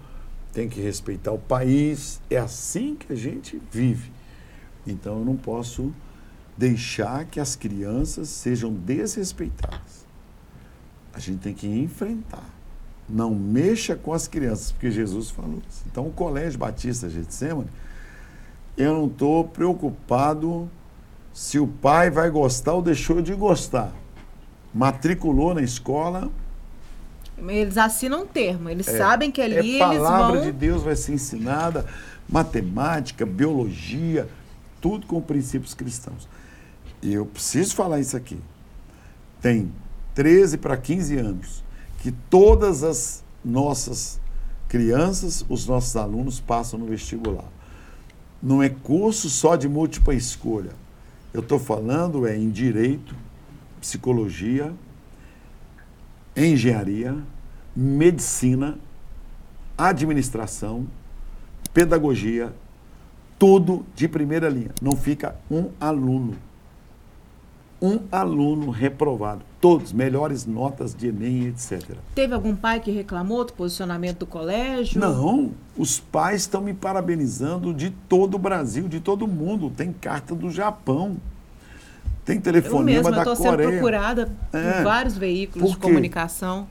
tem que respeitar o país. É assim que a gente vive. Então eu não posso deixar que as crianças sejam desrespeitadas. A gente tem que enfrentar. Não mexa com as crianças, porque Jesus falou isso. Então o Colégio Batista Getsemane eu não estou preocupado se o pai vai gostar ou deixou de gostar. Matriculou na escola. Eles assinam um termo, eles é, sabem que ali é eles vão. A palavra de Deus vai ser ensinada, matemática, biologia, tudo com princípios cristãos. E eu preciso falar isso aqui. Tem 13 para 15 anos que todas as nossas crianças, os nossos alunos passam no vestibular não é curso só de múltipla escolha. Eu estou falando é em direito, psicologia, engenharia, medicina, administração, pedagogia, tudo de primeira linha. Não fica um aluno. Um aluno reprovado. Todos, melhores notas de Enem, etc. Teve algum pai que reclamou do posicionamento do colégio? Não, os pais estão me parabenizando de todo o Brasil, de todo mundo. Tem carta do Japão. Tem telefonema eu da eu tô Coreia. sendo procurada É. por vários veículos Por de comunicação.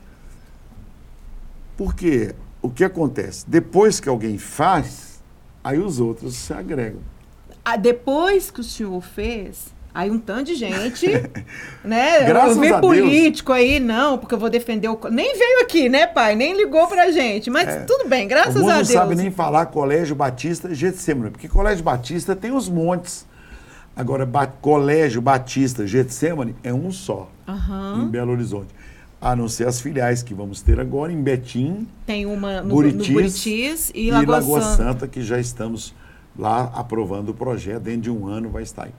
Porque o que acontece? Depois que alguém faz, aí os outros se agregam. Ah, depois que o senhor fez, aí um tanto de gente, né? Graças eu vi político aí, não, porque eu vou defender o. Nem veio aqui, né, pai? Nem ligou pra gente. Mas tudo bem, graças a não Deus. sabem nem falar Colégio Batista Getsemane, porque Colégio Batista tem os montes. Agora, Ba- Colégio Batista Getsemane é um só, Aham. em Belo Horizonte. A não ser as filiais que vamos ter agora em Betim, Tem uma no, Buritis, no Buritis e, e Lagoa Santa. Santa, que já estamos lá aprovando o projeto, dentro de um ano vai estar aí.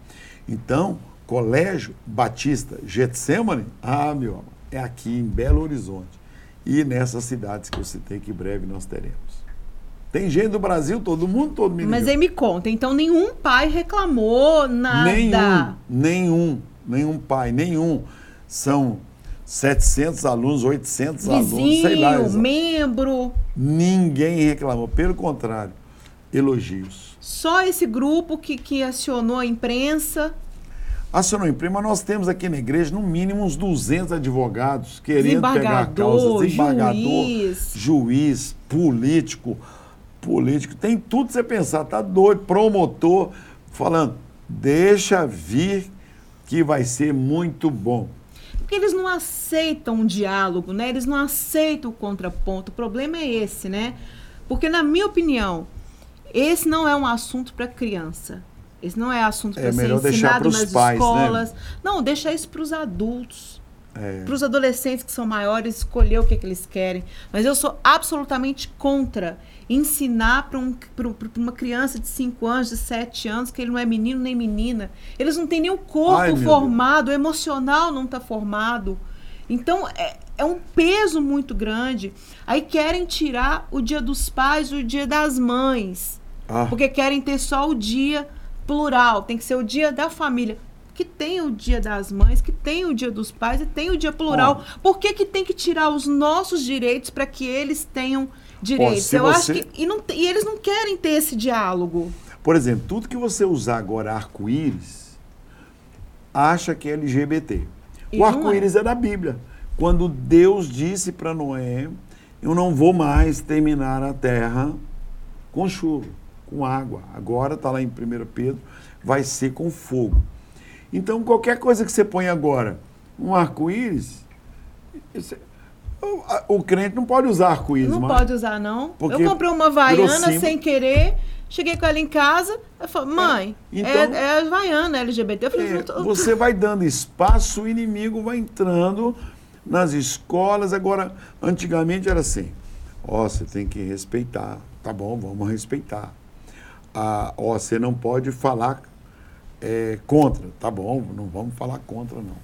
Então, Colégio Batista Getsemane, ah, meu amor, é aqui em Belo Horizonte. E nessas cidades que eu citei que breve nós teremos. Tem gente do Brasil, todo mundo, todo mundo. Mas aí me conta, então nenhum pai reclamou nada. Nenhum, nenhum, nenhum pai, nenhum. São 700 alunos, 800 alunos, sei lá. Vizinho, exa- membro. Ninguém reclamou, pelo contrário, elogios. Só esse grupo que, que acionou a imprensa. Acionou imprima, nós temos aqui na igreja no mínimo uns 200 advogados querendo pegar a causa, Desembargador, desembargador, juiz. juiz, político, político, tem tudo que você pensar, tá doido, promotor, falando, deixa vir que vai ser muito bom. Porque eles não aceitam um diálogo, né? Eles não aceitam o contraponto. O problema é esse, né? Porque, na minha opinião, esse não é um assunto para criança. Esse não é assunto É para ser melhor deixar ensinado nas pais, né? escolas. Não, deixa isso para os adultos. É. Para os adolescentes que são maiores, escolher o que, que eles querem. Mas eu sou absolutamente contra ensinar para um, um- uma criança de 5 anos, de 7 anos, que ele não é menino nem menina. Eles não têm nem o corpo Ai, formado, o emocional não está formado. Então, é, é um peso muito grande. Aí querem tirar o dia dos pais e o dia das mães. Ah. Porque querem ter só o dia plural, tem que ser o dia da família. Que tem o dia das mães, que tem o dia dos pais e tem o dia plural. Por que, que tem que tirar os nossos direitos para que eles tenham direitos? se Eu acho você- que. E, não, e eles não querem ter esse diálogo. Por exemplo, tudo que você usar agora arco-íris, acha que é LGBT. E o arco-íris é. da Bíblia. Quando Deus disse para Noé, eu não vou mais terminar a terra com chuva, com água. Agora está lá em 1 Pedro, vai ser com fogo. Então, qualquer coisa que você põe agora, um arco-íris, é- o, crente não pode usar arco-íris. Não mais. pode usar, não. Porque eu comprei uma símbolo. sem querer. Cheguei com ela em casa. Eu falei, mãe, é, Então- é Havaiana LGBT. Eu falei, É, tô- você vai dando espaço, o inimigo vai entrando nas escolas. Agora, antigamente era assim: ó, você tem que respeitar. Tá bom, vamos respeitar. Ó, você não pode falar é, contra. Tá bom, não vamos falar contra, não.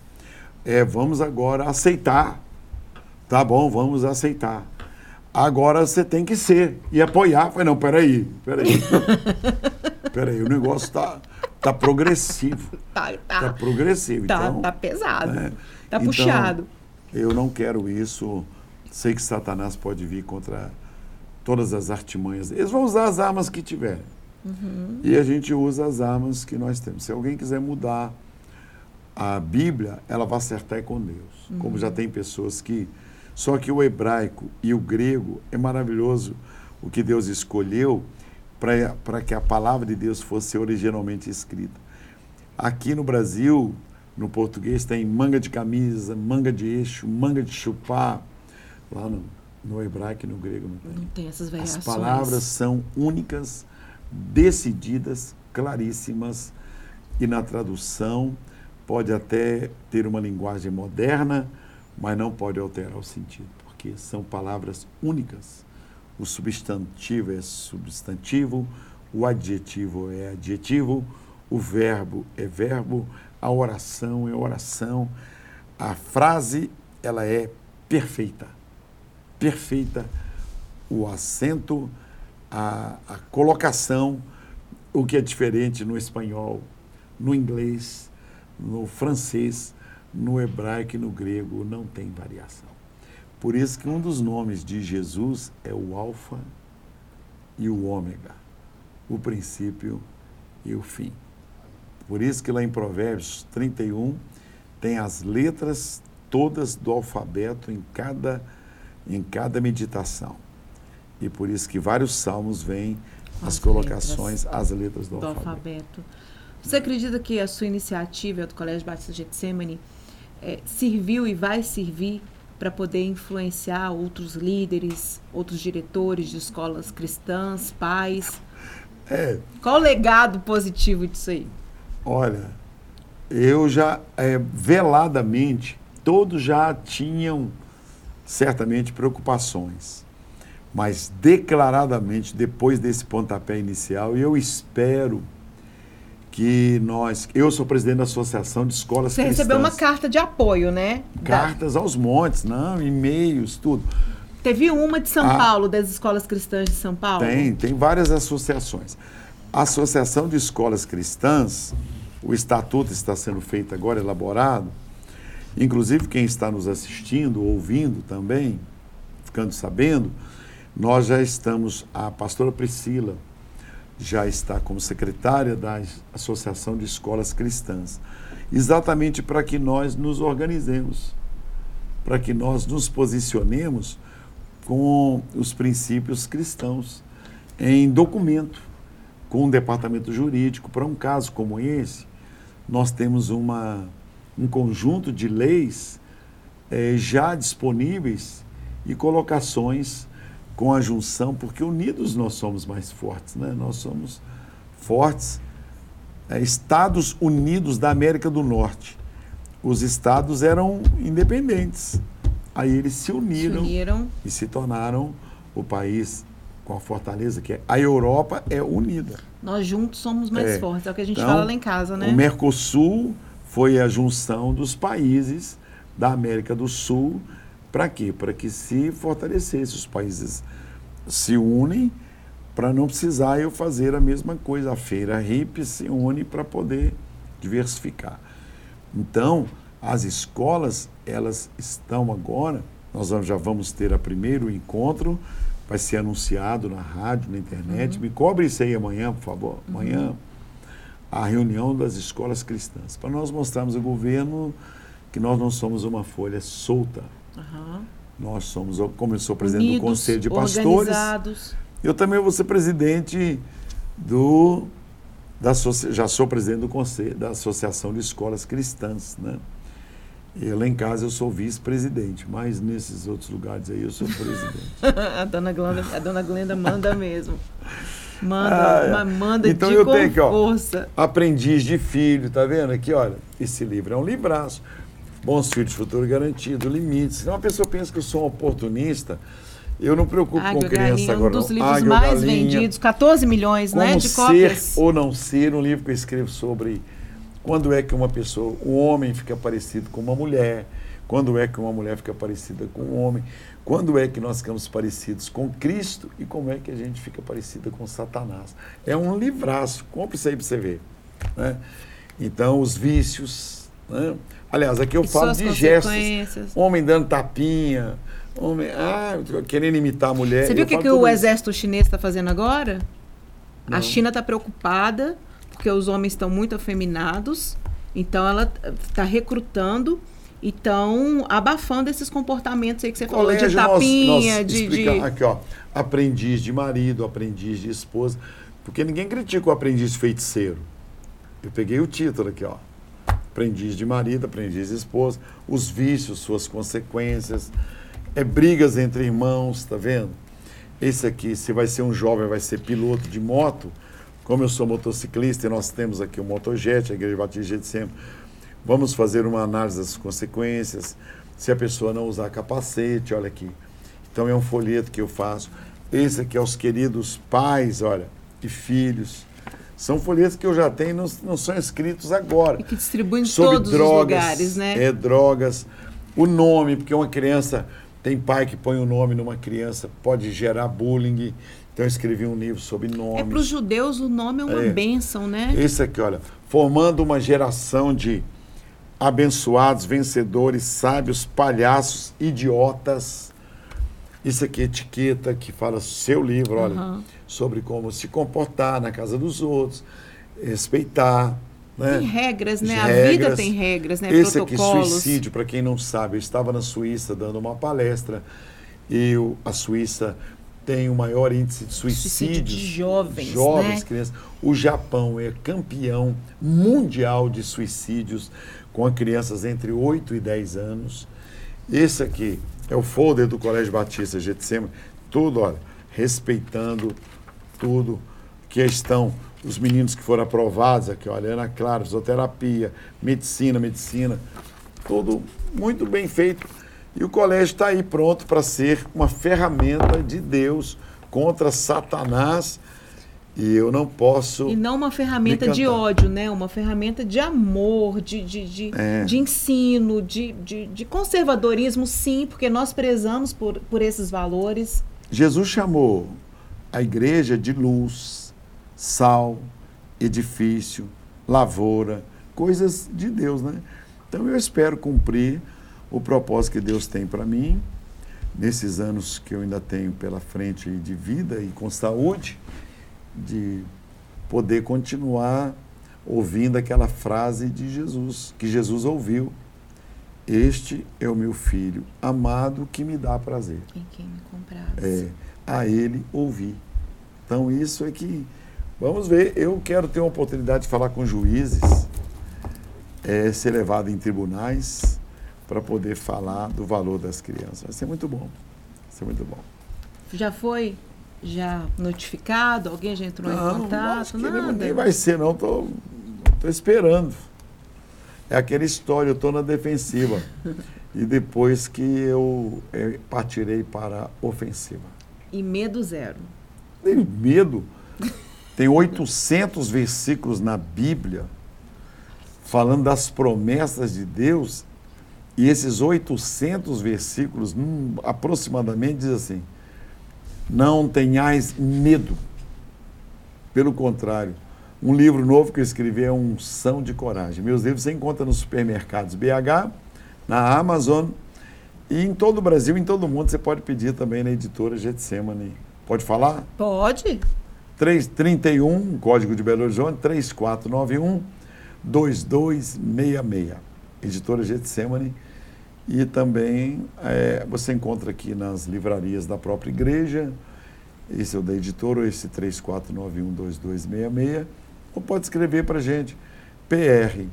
É, vamos agora aceitar. Tá bom, vamos aceitar. Agora você tem que ser e apoiar. Falei, não, peraí, peraí. peraí, o negócio está tá progressivo. tá, Tá tá, progressivo. tá, então, tá pesado. né? Tá Então, puxado. Eu não quero isso. Sei que Satanás pode vir contra todas as artimanhas. Eles vão usar as armas que tiverem. Uhum. E a gente usa as armas que nós temos. Se alguém quiser mudar a Bíblia, ela vai acertar com Deus. Como Uhum. já tem pessoas que. Só que o hebraico e o grego é maravilhoso o que Deus escolheu para que a palavra de Deus fosse originalmente escrita. Aqui no Brasil, no português, tem manga de camisa, manga de eixo, manga de chupar. Lá no, no hebraico e no grego não tem. Não tem essas As variações. palavras são únicas, decididas, claríssimas, e na tradução pode até ter uma linguagem moderna, mas não pode alterar o sentido, porque são palavras únicas. O substantivo é substantivo, o adjetivo é adjetivo, o verbo é verbo, a oração é oração, a frase ela é perfeita. Perfeita o acento, a, a colocação, o que é diferente no espanhol, no inglês, no francês, no hebraico e no grego não tem variação. Por isso que um dos nomes de Jesus é o Alfa e o Ômega, o princípio e o fim. Por isso que lá em Provérbios 31 tem as letras todas do alfabeto em cada em cada meditação. E por isso que vários salmos vêm as, as colocações, letras, as letras do, do alfabeto. alfabeto. Você acredita que a sua iniciativa do Colégio Batista Getsemane é, serviu e vai servir para poder influenciar outros líderes, outros diretores de escolas cristãs, pais? É. Qual o legado positivo disso aí? Olha, eu já, é, veladamente, todos já tinham certamente preocupações, mas declaradamente, depois desse pontapé inicial, eu espero que nós. Eu sou presidente da Associação de Escolas Você Cristãs. recebeu uma carta de apoio, né? Cartas da... aos montes, não, e-mails, tudo. Teve uma de São ah, Paulo, das escolas cristãs de São Paulo? Tem, tem várias associações. A Associação de Escolas Cristãs, o estatuto está sendo feito agora, elaborado. Inclusive, quem está nos assistindo, ouvindo também, ficando sabendo, nós já estamos, a pastora Priscila, já está como secretária da Associação de Escolas Cristãs, exatamente para que nós nos organizemos, para que nós nos posicionemos com os princípios cristãos em documento, com um departamento jurídico. Para um caso como esse, nós temos uma, um conjunto de leis eh, já disponíveis e colocações com a junção, porque unidos nós somos mais fortes, né? Nós somos fortes. É, Estados Unidos da América do Norte. Os estados eram independentes. Aí eles se uniram, se uniram. e se tornaram o país com a fortaleza que é. A Europa é unida. Nós juntos somos mais é. fortes, é o que a gente então, fala lá em casa, né? O Mercosul foi a junção dos países da América do Sul para quê? Para que se fortalecesse. Os países se unem para não precisar eu fazer a mesma coisa. A feira RIP se une para poder diversificar. Então, as escolas, elas estão agora, nós já vamos ter a primeiro encontro, vai ser anunciado na rádio, na internet. Uhum. Me cobre isso aí amanhã, por favor. Amanhã, uhum. a reunião das escolas cristãs, para nós mostrarmos ao governo que nós não somos uma folha solta, Uhum. Nós somos, como eu sou presidente Unidos, do Conselho de Pastores, eu também vou ser presidente do da, já sou presidente do conselho da Associação de Escolas Cristãs, né? E lá em casa eu sou vice-presidente, mas nesses outros lugares aí eu sou presidente. a, dona Glenda, a dona Glenda manda mesmo. Manda, ah, é. manda então de eu tenho aqui, ó, força. Aprendiz de filho, tá vendo aqui, olha, esse livro é um livraço. Bons filhos, futuro garantido, limites. Se uma pessoa pensa que eu sou um oportunista, eu não me preocupo com criança galinha, agora. Um dos livros mais galinha, vendidos, 14 milhões né, de cópias. Ser ou não ser, um livro que eu escrevo sobre quando é que uma pessoa, um homem fica parecido com uma mulher, quando é que uma mulher fica parecida com um homem, quando é que nós ficamos parecidos com Cristo e como é que a gente fica parecida com Satanás. É um livraço, compre isso aí para você ver. Né? Então, os vícios, né? Aliás, aqui eu e falo de gestos. Homem dando tapinha, homem ah, querendo imitar a mulher. Você viu o que, que o exército chinês está fazendo agora? Não. A China está preocupada porque os homens estão muito afeminados, então ela está recrutando e estão abafando esses comportamentos aí que você Colégio, falou, de tapinha, nós, nós de, de... Aqui, ó, aprendiz de marido, aprendiz de esposa, porque ninguém critica o aprendiz feiticeiro. Eu peguei o título aqui, ó aprendiz de marido, aprendiz de esposa, os vícios, suas consequências, é brigas entre irmãos, tá vendo? Esse aqui, se vai ser um jovem, vai ser piloto de moto, como eu sou motociclista e nós temos aqui o Motojet, a Igreja Batista de Sempre, vamos fazer uma análise das consequências, se a pessoa não usar capacete, olha aqui. Então é um folheto que eu faço. Esse aqui é os queridos pais, olha, e filhos. São folhetos que eu já tenho, não, não são escritos agora. E que distribuem em Sobre todos drogas, os lugares, né? É, drogas. O nome, porque uma criança, tem pai que põe o nome numa criança, pode gerar bullying. Então eu escrevi um livro sobre nomes. É para os judeus o nome é uma É. bênção, né? Esse aqui, olha, formando uma geração de abençoados, vencedores, sábios, palhaços, idiotas. Isso aqui é etiqueta que fala seu livro, olha, Aham. Sobre como se comportar na casa dos outros, respeitar, né? Tem regras, né? As A vida regras. tem regras, né? Esse aqui, suicídio, para quem não sabe, eu estava na Suíça dando uma palestra e a Suíça tem o maior índice de Suicídio suicídios. de jovens, Jovens, né? crianças. O Japão é campeão mundial de suicídios com crianças entre 8 e 10 anos. Esse aqui é o folder do Colégio Batista Getsemane. Tudo, olha, respeitando tudo que estão os meninos que foram aprovados aqui, olha, Ana Clara, fisioterapia, medicina, medicina, tudo muito bem feito. E o colégio está aí pronto para ser uma ferramenta de Deus contra Satanás. E eu não posso. E não uma ferramenta Me de ódio, né? Uma ferramenta de amor, de, de, de, É. de ensino, de, de, de conservadorismo, sim, porque nós prezamos por, por esses valores. Jesus chamou a igreja de luz, sal, edifício, lavoura, coisas de Deus, né? Então eu espero cumprir o propósito que Deus tem para mim nesses anos que eu ainda tenho pela frente de vida e com saúde, de poder continuar ouvindo aquela frase de Jesus, que Jesus ouviu. Este é o meu filho amado que me dá prazer Em quem me comprares. é, a ele ouvir. Então, isso é que. Vamos ver, eu quero ter uma oportunidade de falar com juízes, é, ser levado em tribunais, para poder falar do valor das crianças. Vai ser muito bom. Vai ser muito bom. Já foi já notificado? Alguém já entrou em acho contato? nem- Nada. nem vai ser, não. Tô, tô esperando. É aquela história, eu estou na defensiva. e depois que eu eh, partirei para a ofensiva. E medo zero. Tem medo. Tem 800 versículos na Bíblia falando das promessas de Deus. E esses 800 versículos, hum, aproximadamente, diz assim: Não tenhais medo. Pelo contrário, um livro novo que eu escrevi é Unção de Coragem. Meus livros você encontra nos supermercados BH, na Amazon e em todo o Brasil, em todo o mundo. Você pode pedir também na editora Getsemane. Pode falar? Pode? 331, código de Belo Horizonte, 3491 2266. Editora Getsemane. E também eh, você encontra aqui nas livrarias da própria igreja. Esse é o da editora, esse 34912266. Ou pode escrever para a gente, pr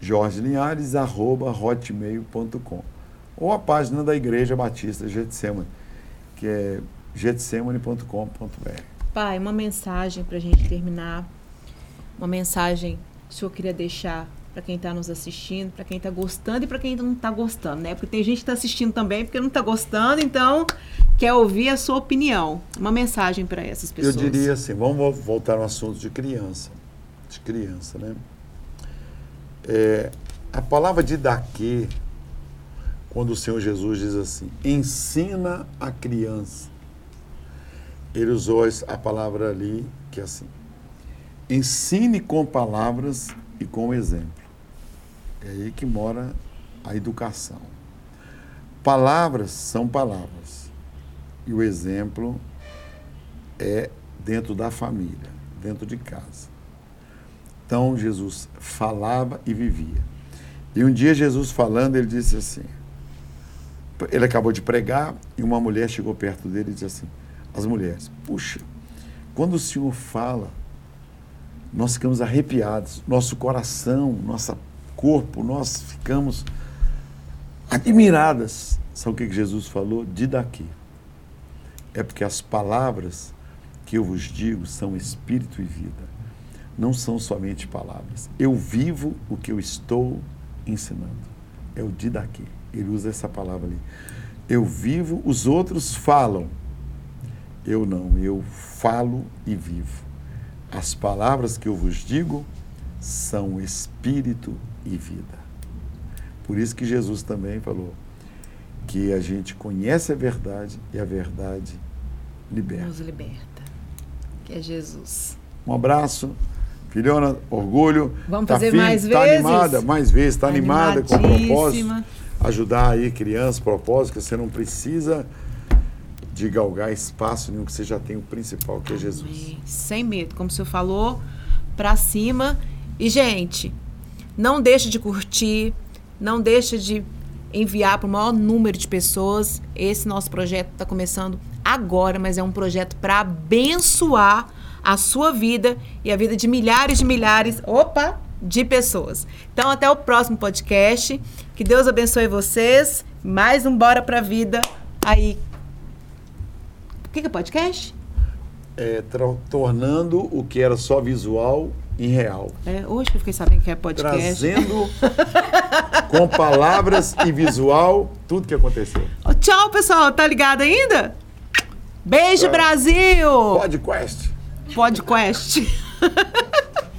Jorge Linhares, arroba hotmail.com. Ou a página da Igreja Batista Getsemane, que é getsemane.com.br. Pai, uma mensagem para a gente terminar. Uma mensagem que o senhor queria deixar para quem está nos assistindo, para quem está gostando e para quem não está gostando, né? Porque tem gente que está assistindo também porque não está gostando, então quer ouvir a sua opinião. Uma mensagem para essas pessoas. Eu diria assim, vamos vo- voltar ao assunto de criança. De criança, né? É, a palavra de daqui, quando o Senhor Jesus diz assim, ensina a criança. Ele usou a palavra ali, que é assim, ensine com palavras e com exemplo. É aí que mora a educação. Palavras são palavras. E o exemplo é dentro da família, dentro de casa. Então Jesus falava e vivia. E um dia Jesus falando, ele disse assim: ele acabou de pregar e uma mulher chegou perto dele e disse assim: as mulheres, puxa, quando o Senhor fala, nós ficamos arrepiados, nosso coração, nosso corpo, nós ficamos admiradas. Sabe o que Jesus falou? De daqui. É porque as palavras que eu vos digo são espírito e vida. Não são somente palavras. Eu vivo o que eu estou ensinando. É o de daqui. Ele usa essa palavra ali. Eu vivo, os outros falam. Eu não, eu falo e vivo. As palavras que eu vos digo são espírito e vida. Por isso que Jesus também falou que a gente conhece a verdade e a verdade liberta. Nos liberta. Que é Jesus. Um abraço. Filhona, orgulho. Vamos fazer firme, mais tá vezes? animada, mais vezes, tá animada com o propósito. Ajudar aí crianças, propósito, que você não precisa de galgar espaço nenhum, que você já tem o principal, que é Jesus. Sem medo, como o senhor falou, pra cima. E, gente, não deixe de curtir, não deixe de enviar para o maior número de pessoas. Esse nosso projeto está começando agora, mas é um projeto para abençoar a sua vida e a vida de milhares de milhares, opa, de pessoas. Então, até o próximo podcast. Que Deus abençoe vocês. Mais um Bora Pra Vida aí. O que que é podcast? É, tornando o que era só visual em real. É, hoje eu fiquei sabendo que é podcast. Trazendo com palavras e visual tudo que aconteceu. Tchau, pessoal. Tá ligado ainda? Beijo. Brasil! Podcast. Podcast.